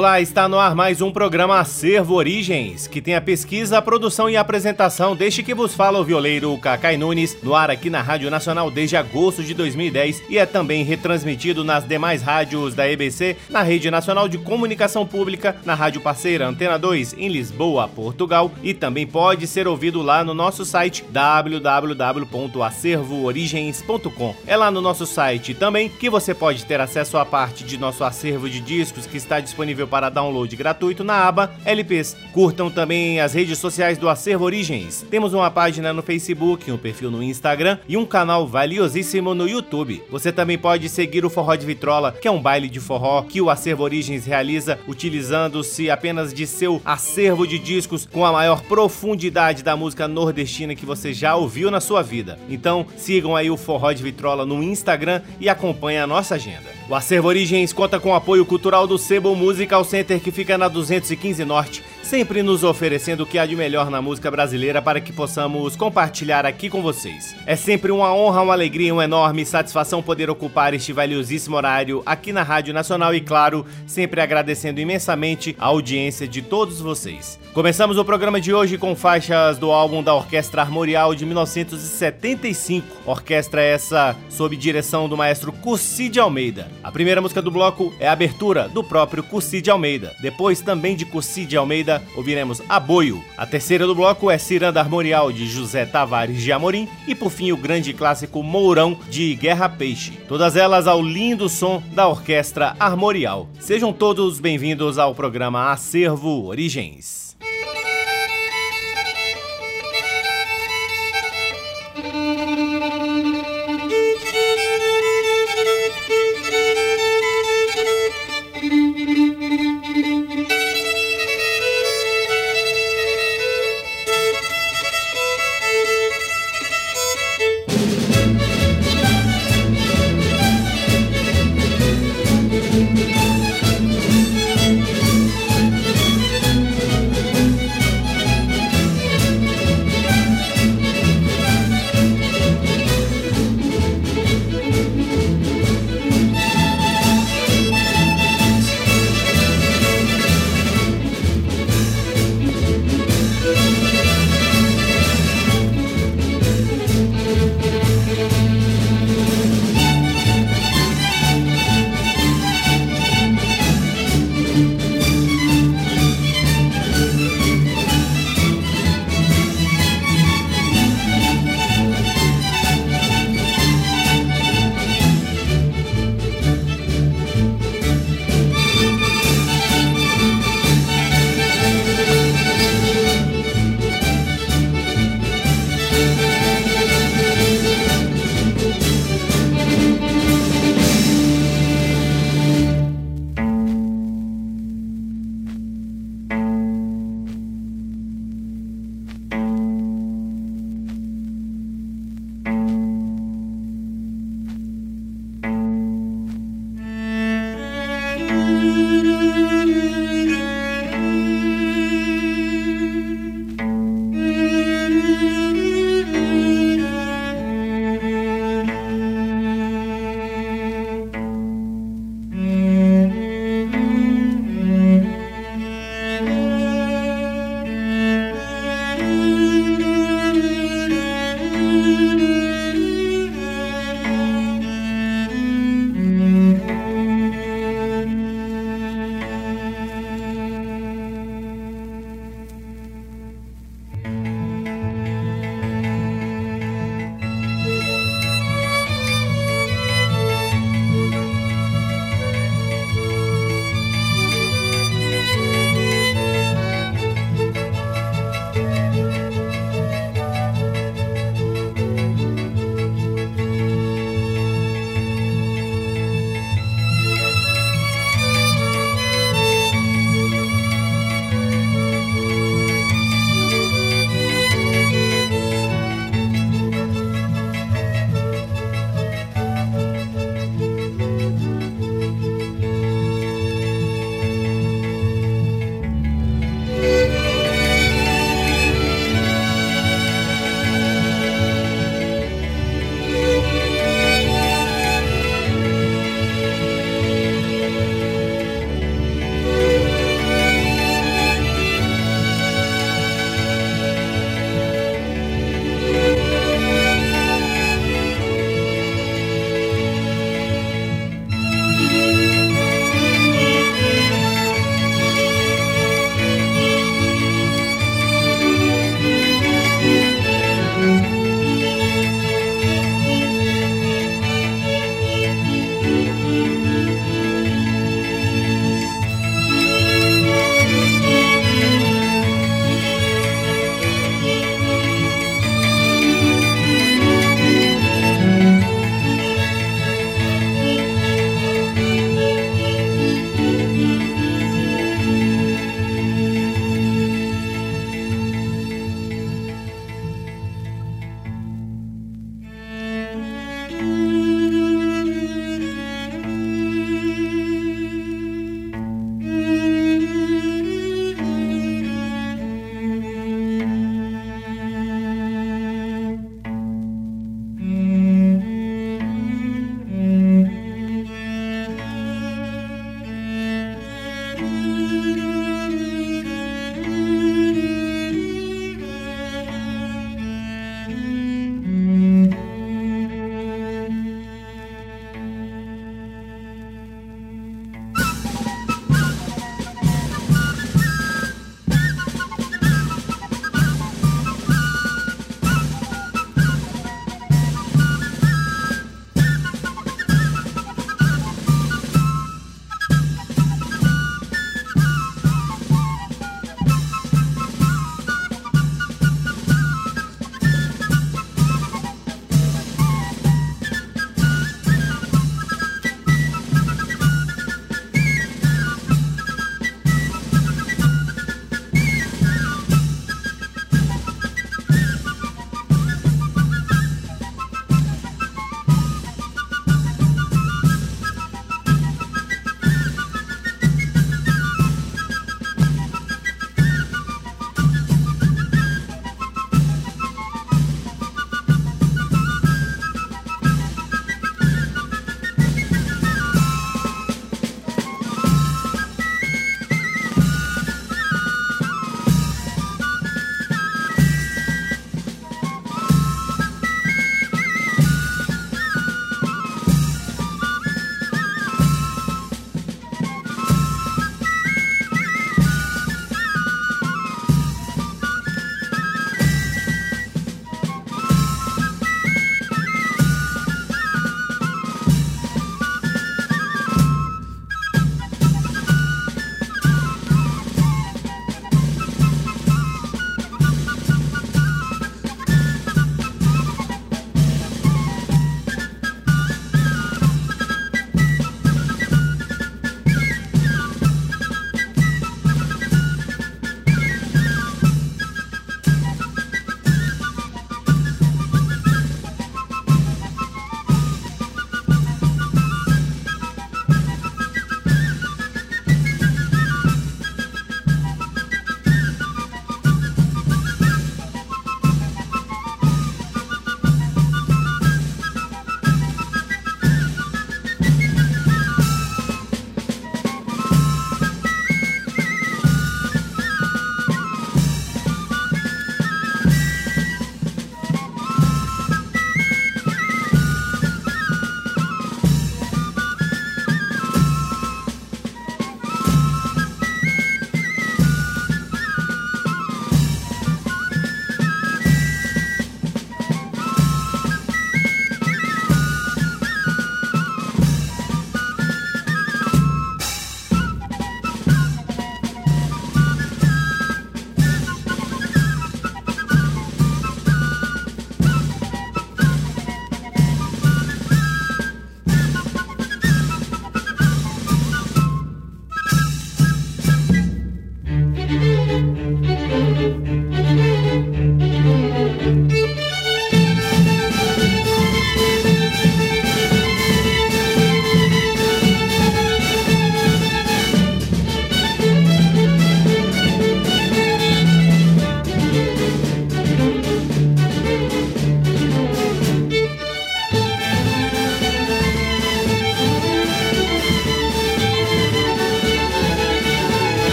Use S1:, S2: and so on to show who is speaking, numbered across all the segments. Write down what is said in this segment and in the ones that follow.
S1: Olá, está no ar mais um programa Acervo Origens, que tem a pesquisa, a produção e a apresentação deste que vos fala o violeiro Cacai Nunes, no ar aqui na Rádio Nacional desde agosto de 2010 e é também retransmitido nas demais rádios da EBC, na Rede Nacional de Comunicação Pública, na rádio parceira Antena 2 em Lisboa, Portugal e também pode ser ouvido lá no nosso site www.acervoorigens.com. É lá no nosso site também que você pode ter acesso à parte de nosso acervo de discos que está disponível para download gratuito na aba LPs. Curtam também as redes sociais do Acervo Origens. Temos uma página no Facebook, um perfil no Instagram e um canal valiosíssimo no YouTube. Você também pode seguir o Forró de Vitrola, que é um baile de forró que o Acervo Origens realiza utilizando-se apenas de seu acervo de discos com a maior profundidade da música nordestina que você já ouviu na sua vida. Então, sigam aí o Forró de Vitrola no Instagram e acompanhem a nossa agenda. O Acervo Origens conta com o apoio cultural do Sebo Musical Center que fica na 215 Norte, sempre nos oferecendo o que há de melhor na música brasileira para que possamos compartilhar aqui com vocês. É sempre uma honra, uma alegria uma enorme satisfação poder ocupar este valiosíssimo horário aqui na Rádio Nacional e, claro, sempre agradecendo imensamente a audiência de todos vocês. Começamos o programa de hoje com faixas do álbum da Orquestra Armorial de 1975. Orquestra essa sob direção do maestro Cussi de Almeida. A primeira música do bloco é a abertura do próprio Cussi de Almeida. Depois, também de Cussi de Almeida, ouviremos Aboio. A terceira do bloco é Ciranda Armorial de José Tavares de Amorim. E por fim, o grande clássico Mourão de Guerra Peixe. Todas elas ao lindo som da Orquestra Armorial. Sejam todos bem-vindos ao programa Acervo Origens.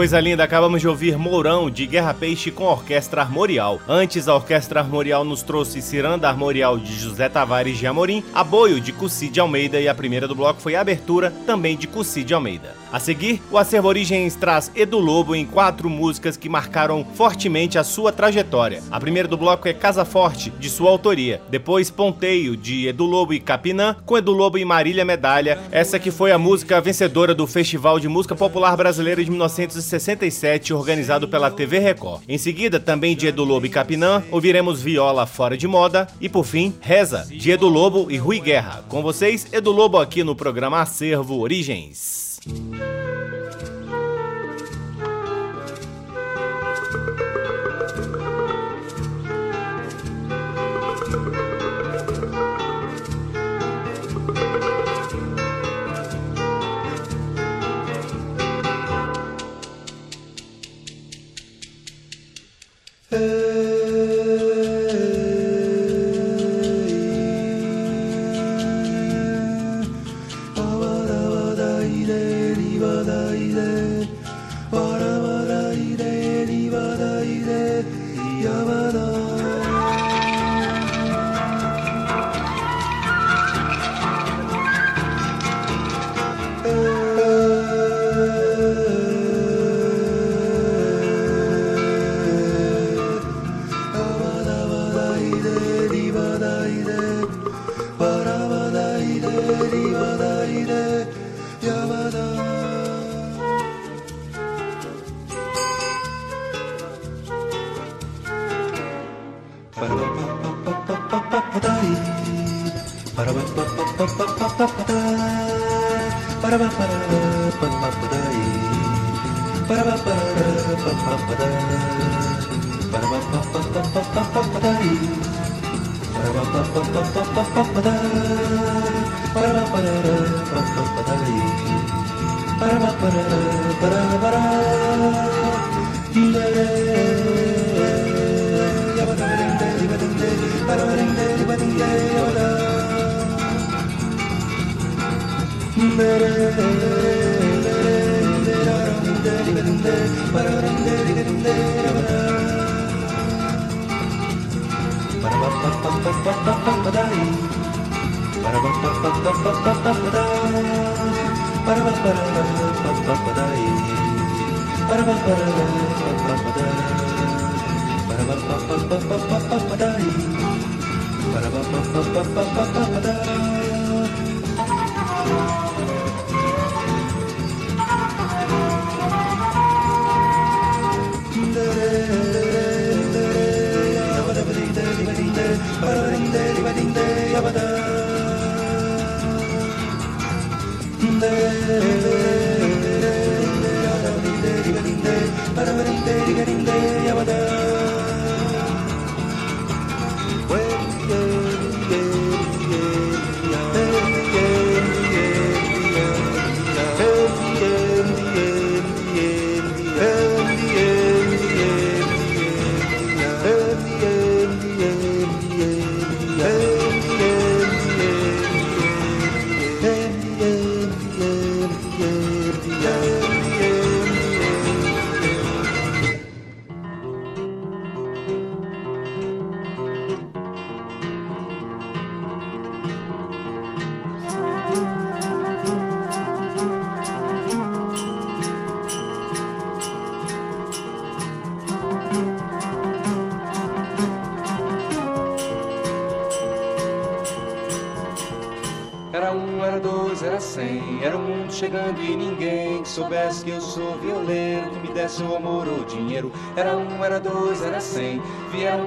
S2: Coisa linda, acabamos de ouvir Mourão de Guerra Peixe com Orquestra Armorial. Antes, a Orquestra Armorial nos trouxe Ciranda Armorial de José Tavares de Amorim, Aboio de Cussi de Almeida e a primeira do bloco foi a Abertura, também de Cussi de Almeida. A seguir, o Acervo Origens traz Edu Lobo em quatro músicas que marcaram fortemente a sua trajetória. A primeira do bloco é Casa Forte, de sua autoria. Depois, Ponteio, de Edu Lobo e Capinã, com Edu Lobo e Marília Medalha. Essa que foi a música vencedora do Festival de Música Popular Brasileira de 1967, organizado pela TV Record. Em seguida, também de Edu Lobo e Capinã, ouviremos Viola Fora de Moda. E por fim, Reza, de Edu Lobo e Rui Guerra. Com vocês, Edu Lobo aqui no programa Acervo Origens.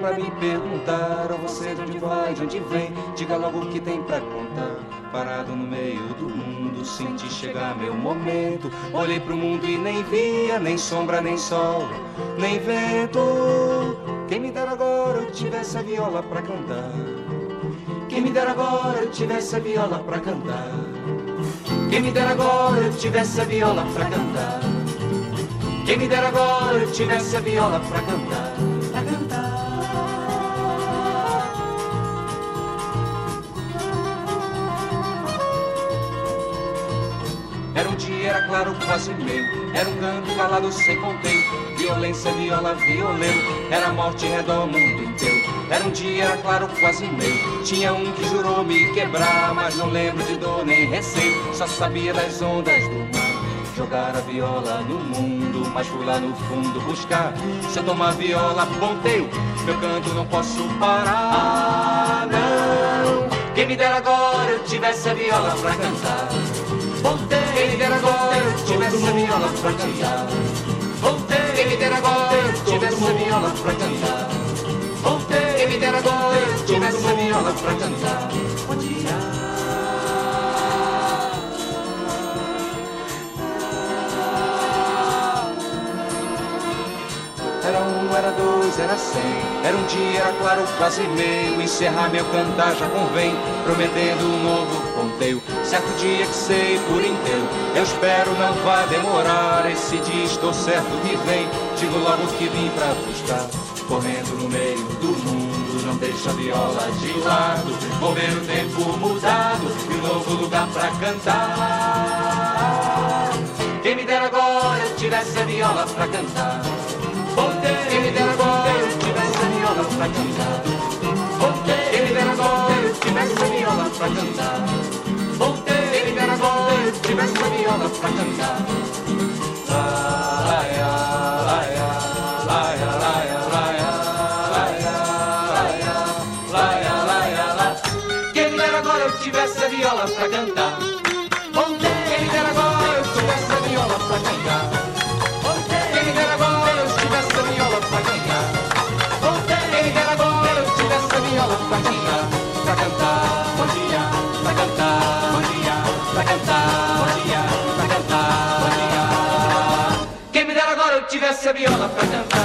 S3: Pra me perguntar, ou você de onde vai, de onde vem? Diga logo o que tem pra contar. Parado no meio do mundo, senti chegar meu momento. Olhei pro mundo e nem via, nem sombra, nem sol, nem vento
S2: Quem me dera agora eu tivesse a viola pra cantar. Quem me dera agora eu tivesse a viola pra cantar. Quem me dera agora eu tivesse a viola pra cantar. Quem me dera agora eu tivesse a viola pra cantar. Era um dia, era claro, quase meio. Era um canto calado sem contento. Violência, viola, violento. Era morte redor o mundo inteiro. Era um dia, era claro, quase meio. Tinha um que jurou me quebrar, mas não lembro de dor nem receio. Só sabia das ondas do mar. Jogar a viola no mundo, mas fui lá no fundo buscar. Se eu tomar viola, ponteio, meu canto não posso parar. Não, quem me dera agora eu tivesse a viola pra cantar. Voltei, quem me dera agora eu tivesse a viola pra cantar. Voltei, quem me dera agora eu tivesse a viola pra cantar. Voltei, quem me dera agora eu tivesse a viola pra cantar. Era cem. Era um dia, era claro, quase meio. Encerrar meu cantar já convém, prometendo um novo ponteio. Certo dia que sei por inteiro, eu espero não vá demorar. Esse dia estou certo que vem, digo logo que vim pra buscar. Correndo no meio do mundo, não deixa a viola de lado. Vou ver o tempo mudado e um novo lugar pra cantar. Quem me dera agora eu tivesse a viola pra cantar. Quem me dera pra cantar. Voltei, ele era agora, eu tivesse a viola pra cantar. Voltei, ele era agora, eu tivesse a viola pra cantar. Ai, ai, ai. Tivesse a viola pra cantar Saviola, for them.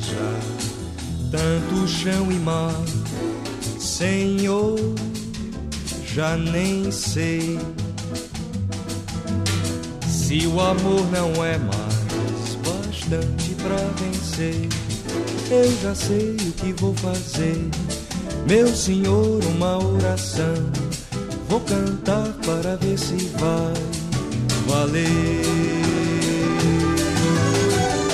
S2: Já tanto chão e mar, Senhor, já nem sei se o amor não é mais bastante pra vencer. Eu já sei o que vou fazer, meu Senhor, uma oração. Vou cantar para ver se vai valer.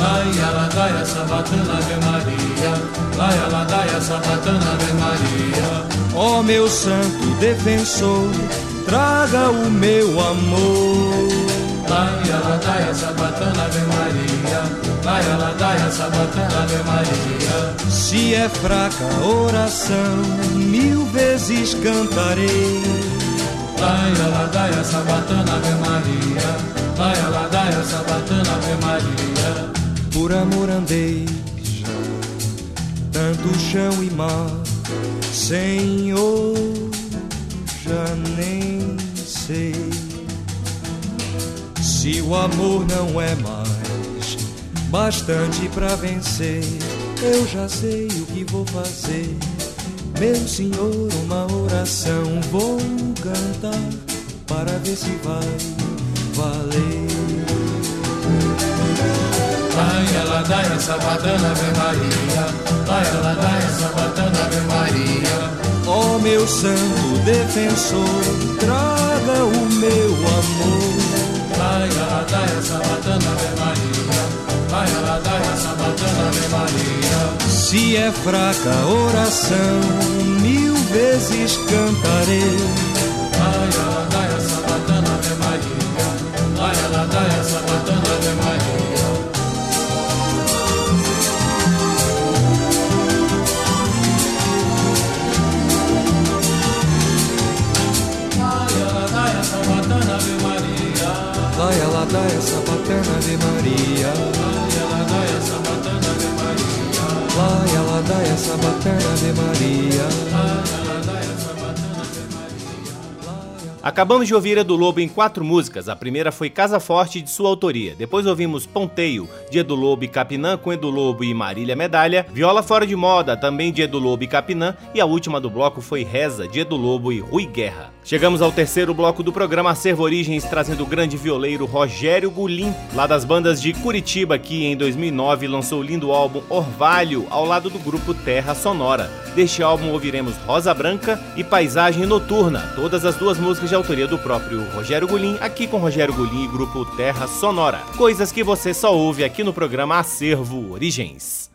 S4: Laia ladaia sabatana Ave Maria. Laia ladaia sabatana Ave Maria.
S2: Ó oh, meu santo defensor Traga o meu amor.
S4: Laia ladaia sabatana Ave Maria. Laia ladaia sabatana Ave Maria.
S2: Se é fraca oração Mil vezes cantarei.
S4: Laia ladaia sabatana Ave Maria. Laia ladaia sabatana Ave Maria
S2: por amor andei tanto chão e mar, Senhor, já nem sei se o amor não é mais bastante para vencer. Eu já sei o que vou fazer, meu Senhor, uma oração vou cantar para ver se vai valer.
S4: Laia, ladaia, sabatana, Ave Maria. Laia, ladaia, sabatana, Ave Maria.
S2: Ó oh, meu santo defensor, traga o meu amor.
S4: Laia, ladaia, sabatana, Ave Maria. Laia, ladaia, sabatana, Ave Maria.
S2: Se é fraca a oração, mil vezes cantarei.
S4: Laia, ladaia, sabatana, Ave Maria. Laia, ladaia, sabatana, Ave Maria.
S2: Laia, ladaia, sabatana, Ave Maria.
S4: Laia, ladaia, sabatana, Ave Maria.
S2: Ave Maria.
S4: Laia, ladaia, sabatana, Ave Maria.
S1: Acabamos de ouvir Edu Lobo em quatro músicas. A primeira foi Casa Forte, de sua autoria. Depois ouvimos Ponteio, de Edu Lobo e Capinã, com Edu Lobo e Marília Medalha. Viola Fora de Moda, também de Edu Lobo e Capinã. E a última do bloco foi Reza, de Edu Lobo e Rui Guerra. Chegamos ao terceiro bloco do programa Acervo Origens, trazendo o grande violeiro Rogério Gulim, lá das bandas de Curitiba, que em 2009 lançou o lindo álbum Orvalho, ao lado do grupo Terra Sonora. Deste álbum ouviremos Rosa Branca e Paisagem Noturna, todas as duas músicas de autoria do próprio Rogério Gulim, aqui com Rogério Gulim e grupo Terra Sonora. Coisas que você só ouve aqui no programa Acervo Origens.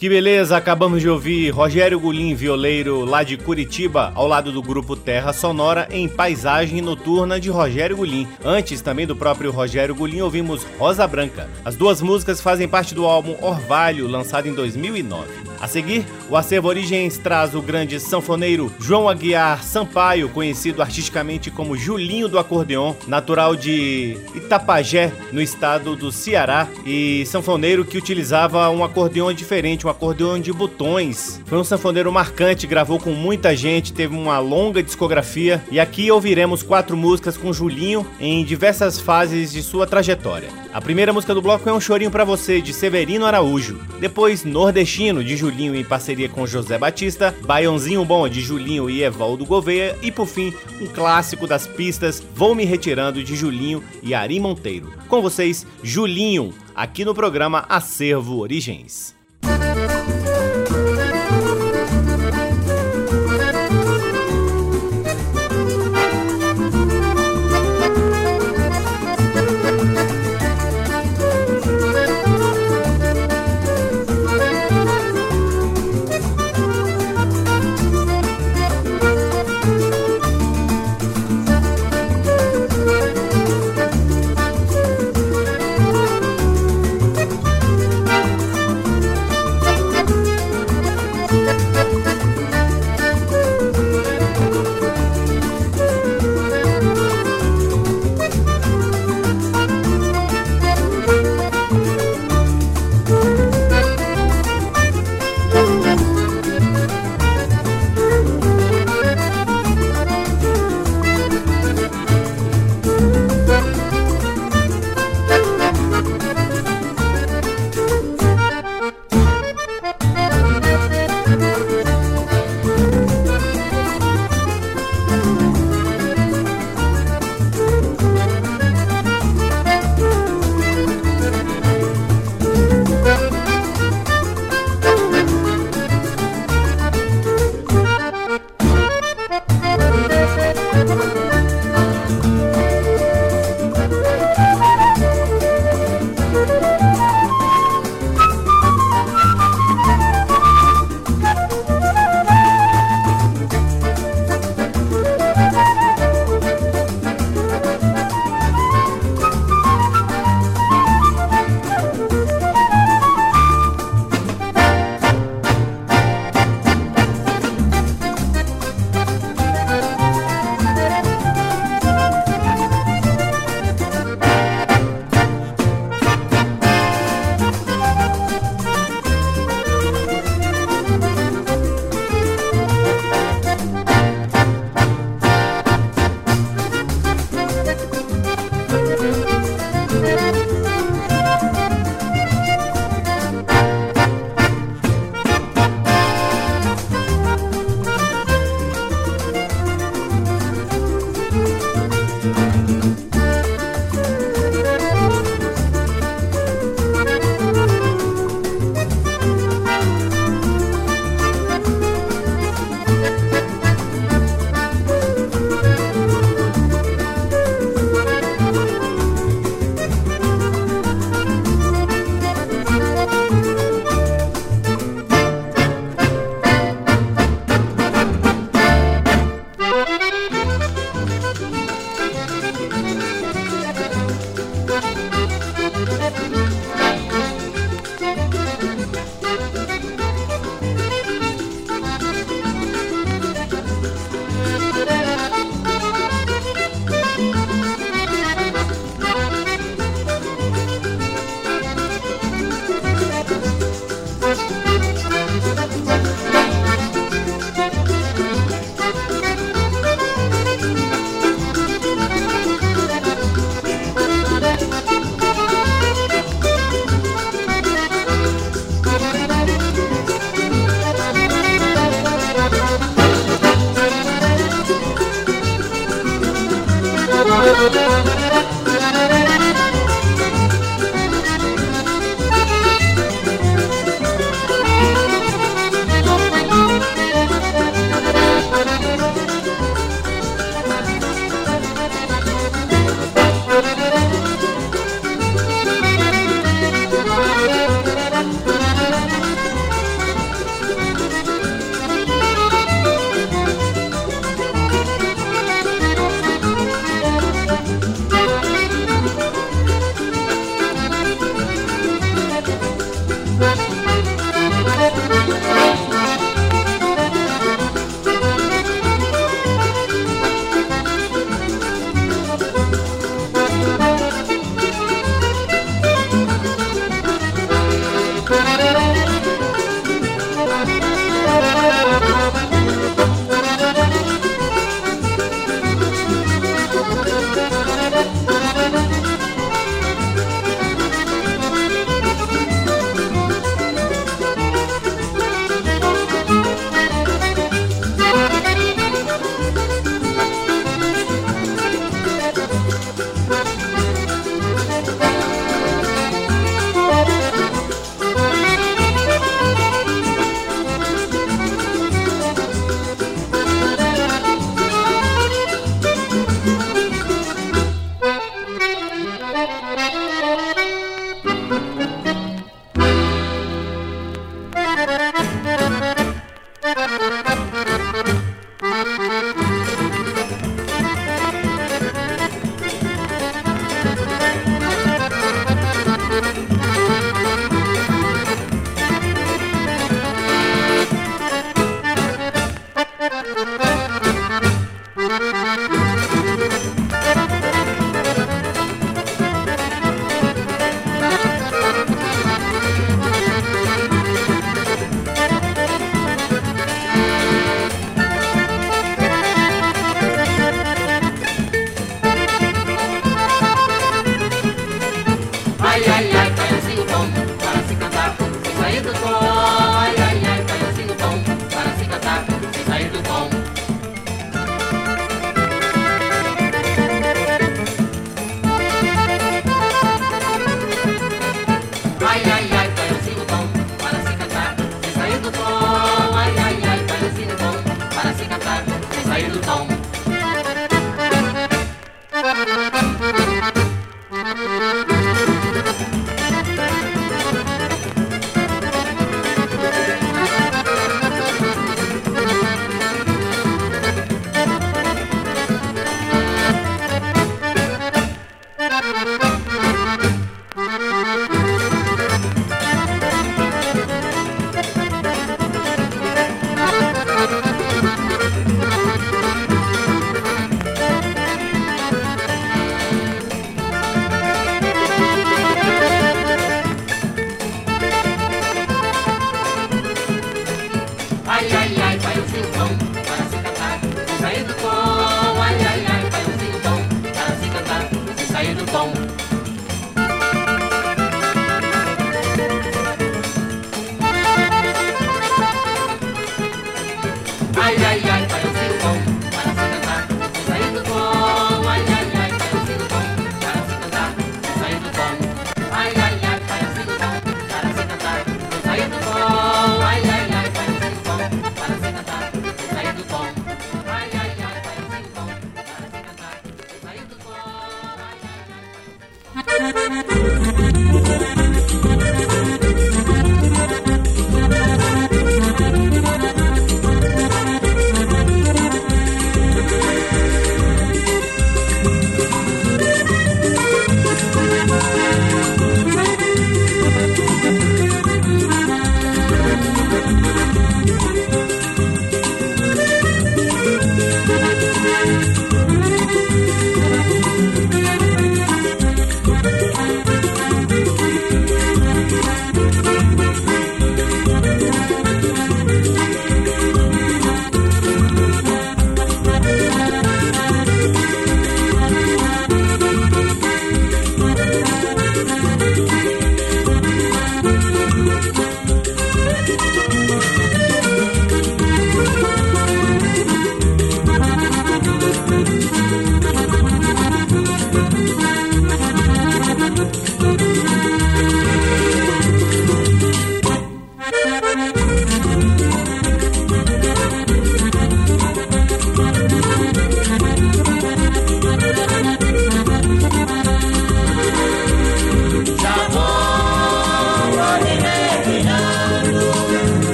S1: Que beleza, acabamos de ouvir Rogério Gulim, violeiro lá de Curitiba, ao lado do grupo Terra Sonora, em Paisagem Noturna de Rogério Gulim. Antes também do próprio Rogério Gulim, ouvimos Rosa Branca. As duas músicas fazem parte do álbum Orvalho, lançado em 2009. A seguir, o Acervo Origens traz o grande sanfoneiro João Aguiar Sampaio, conhecido artisticamente como Julinho do Acordeon, natural de Itapajé, no estado do Ceará, e sanfoneiro que utilizava um acordeon diferente, um acordeon de botões. Foi um sanfoneiro marcante, gravou com muita gente, teve uma longa discografia, e aqui ouviremos quatro músicas com Julinho em diversas fases de sua trajetória. A primeira música do bloco é Um Chorinho para Você, de Severino Araújo. Depois, Nordestino, de Julinho em parceria com José Batista. Baiãozinho Bom, de Julinho e Evaldo Gouveia. E por fim, um clássico das pistas, Vou Me Retirando, de Julinho e Ari Monteiro. Com vocês, Julinho, aqui no programa Acervo Origens. Thank you.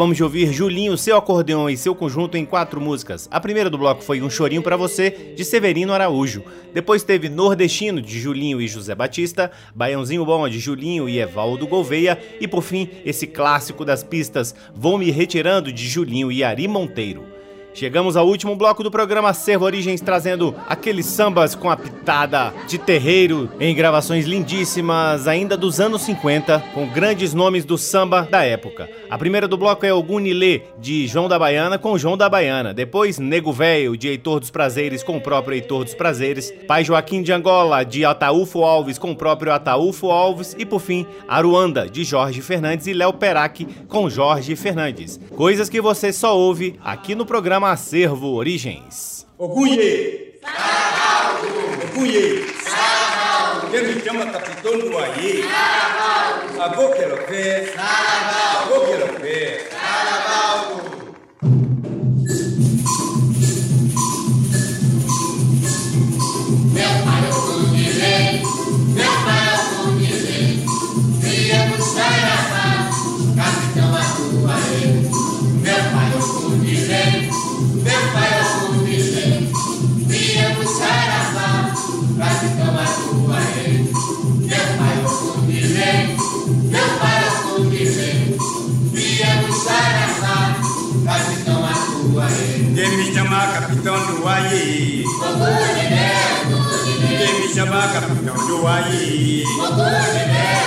S1: Acabamos de ouvir Julinho, seu acordeão e seu conjunto em quatro músicas. A primeira do bloco foi Um Chorinho para Você, de Severino Araújo. Depois teve Nordestino, de Julinho e José Batista, Baiãozinho Bom, de Julinho e Evaldo Gouveia. E por fim, esse clássico das pistas, Vou Me Retirando, de Julinho e Ari Monteiro. Chegamos ao último bloco do programa Servo Origens, trazendo aqueles sambas com a pitada de terreiro em gravações lindíssimas, ainda dos anos 50, com grandes nomes do samba da época. A primeira do bloco é o Gunilê, de João da Baiana, com João da Baiana. Depois, Nego Velho, de Heitor dos Prazeres, com o próprio Heitor dos Prazeres. Pai Joaquim de Angola, de Ataúfo Alves, com o próprio Ataúfo Alves. E por fim, Aruanda, de Jorge Fernandes e Léo Perac, com Jorge Fernandes. Coisas que você só ouve aqui no programa Acervo Origens.
S5: Ogunye! Saravaldo! Ogunye! Saravaldo! Capitão do Aie?
S6: O Cumbilê, o Cumbilê.
S5: Quem me chama capitão do Aie?
S6: O Cumbilê,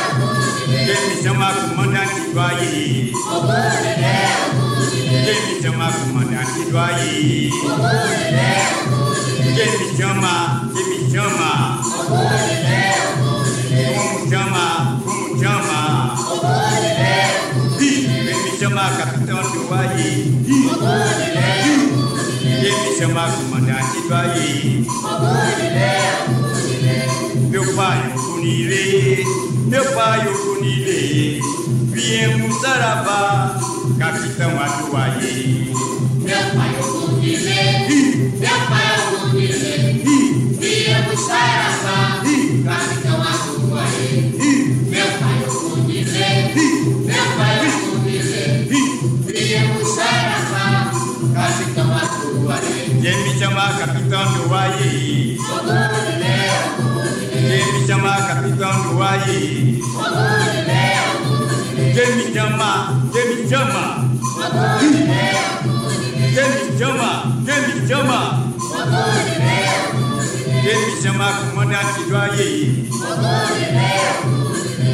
S6: o Cumbilê.
S5: Quem me chama comandante do Aie?
S6: O Cumbilê, o Cumbilê.
S5: Quem me chama comandante do Aie?
S6: O Cumbilê, o Cumbilê.
S5: Quem me chama, quem me chama?
S6: O Cumbilê, o Cumbilê.
S5: Como chama, como chama?
S6: O Cumbilê, o Cumbilê.
S5: Ih, Quem me chama capitão do Aie? Ih,
S6: O Cumbilê,
S5: chama comandante do
S6: Cumbilê.
S5: Meu pai, o Cunilê, meu pai, o Cunilê, viemos Saravá, capitão Atuaí. Chama? Quem me chama comandante do
S6: Cumbilê,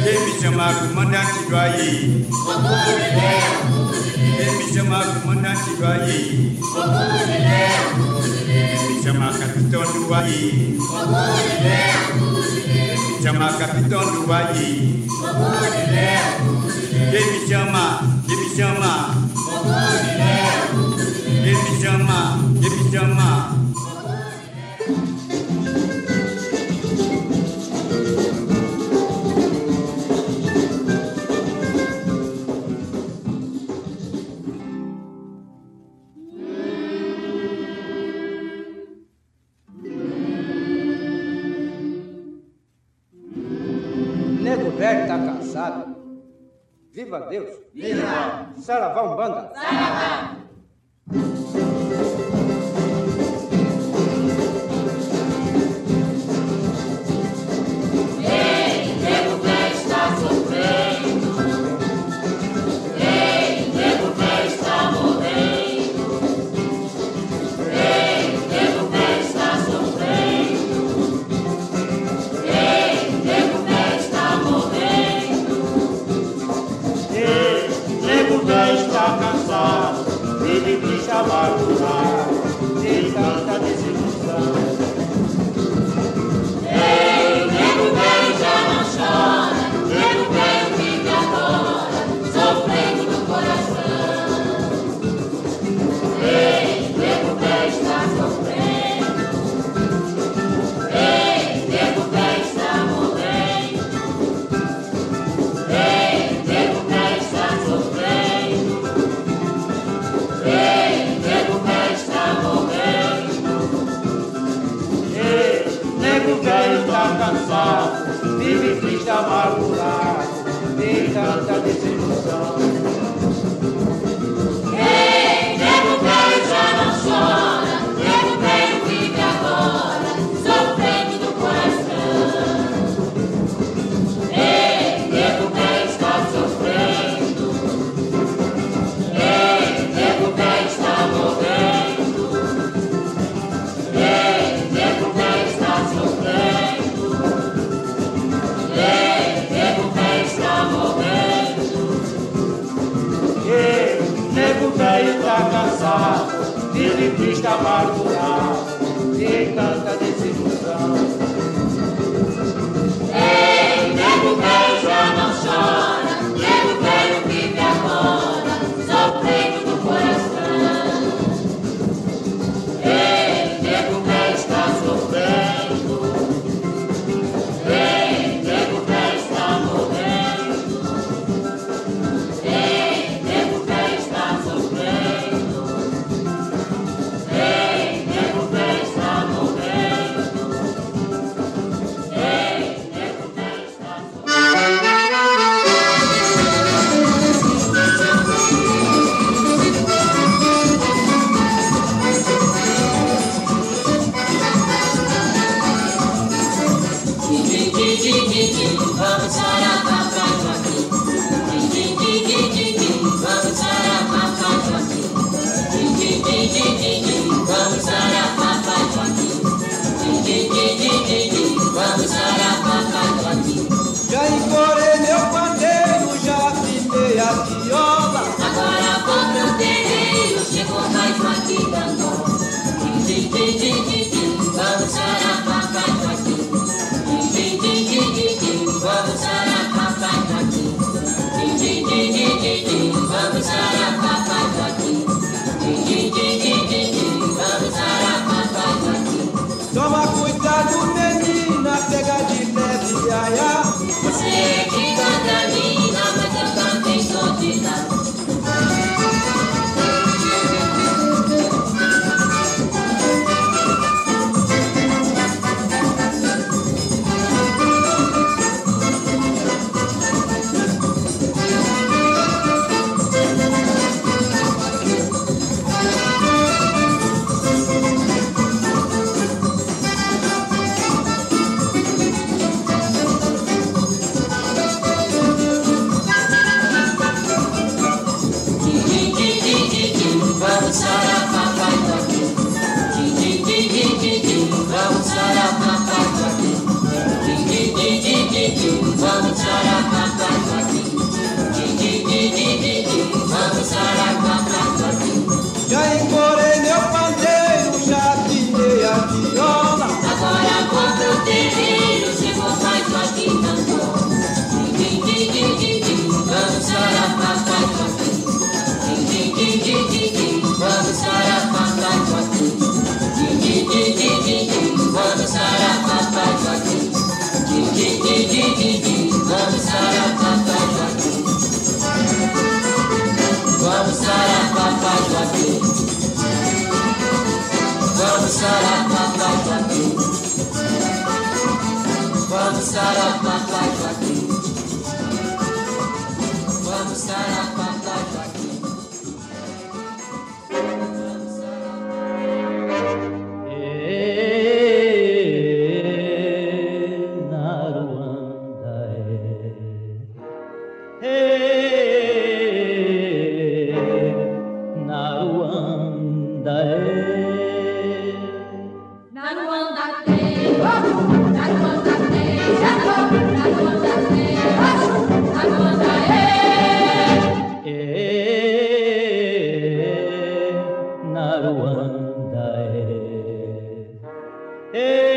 S5: Quem me chama comandante do
S6: Cumbilê,
S5: Quem me chama comandante do
S6: Cumbilê.
S5: Quem me chama capitão do Aie? Chama capitão do Aie? Quem me chama? Quem me chama? Me chama?
S7: Nego velho tá cansado. Viva Deus! Viva! Saravá Umbanda!
S1: 诶。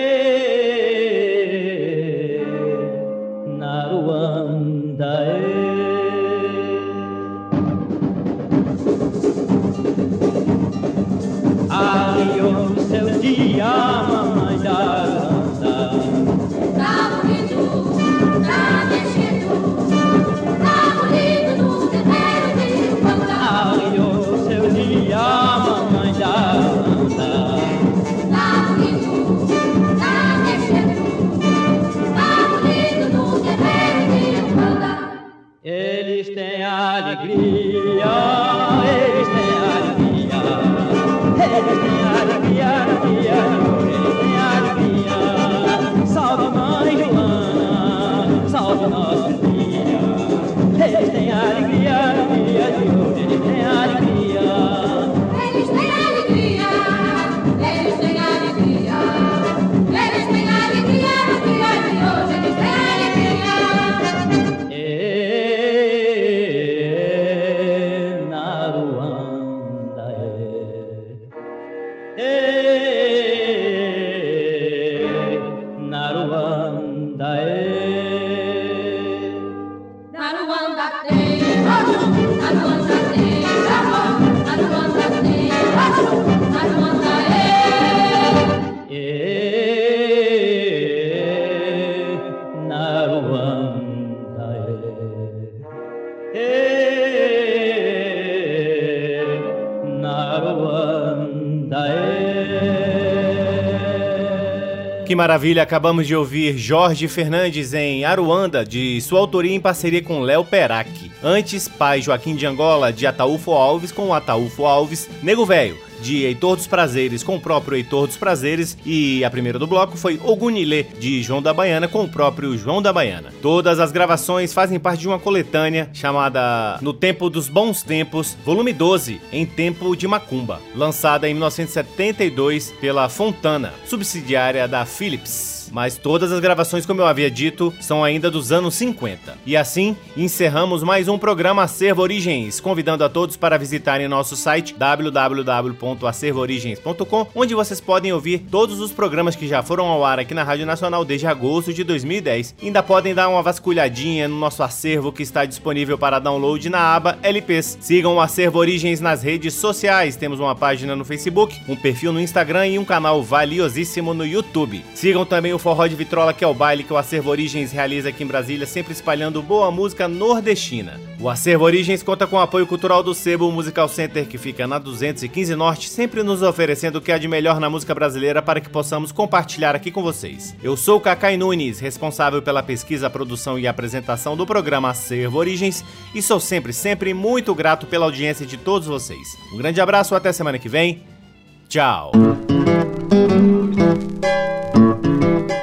S1: Maravilha, acabamos de ouvir Jorge Fernandes em Aruanda, de sua autoria em parceria com Léo Perac. Antes, pai Joaquim de Angola, de Ataúfo Alves com Ataúfo Alves, Nego Velho, de Heitor dos Prazeres com o próprio Heitor dos Prazeres e a primeira do bloco foi Ogunilê de João da Baiana com o próprio João da Baiana. Todas as gravações fazem parte de uma coletânea chamada No Tempo dos Bons Tempos, volume 12, em Tempo de Macumba, lançada em 1972 pela Fontana, subsidiária da Philips mas todas as gravações, como eu havia dito, são ainda dos anos 50. E assim, encerramos mais um programa Acervo Origens, convidando a todos para visitarem nosso site www.acervoorigens.com, onde vocês podem ouvir todos os programas que já foram ao ar aqui na Rádio Nacional desde agosto de 2010. Ainda podem dar uma vasculhadinha no nosso acervo que está disponível para download na aba LPs. Sigam o Acervo Origens nas redes sociais. Temos uma página no Facebook, um perfil no Instagram e um canal valiosíssimo no YouTube. Sigam também o Forró de Vitrola, que é o baile que o Acervo Origens realiza aqui em Brasília, sempre espalhando boa música nordestina. O Acervo Origens conta com o apoio cultural do Sebo Musical Center, que fica na 215 Norte, sempre nos oferecendo o que há de melhor na música brasileira para que possamos compartilhar aqui com vocês. Eu sou Cacai Nunes, responsável pela pesquisa, produção e apresentação do programa Acervo Origens, e sou sempre, sempre muito grato pela audiência de todos vocês. Um grande abraço, até semana que vem. Tchau!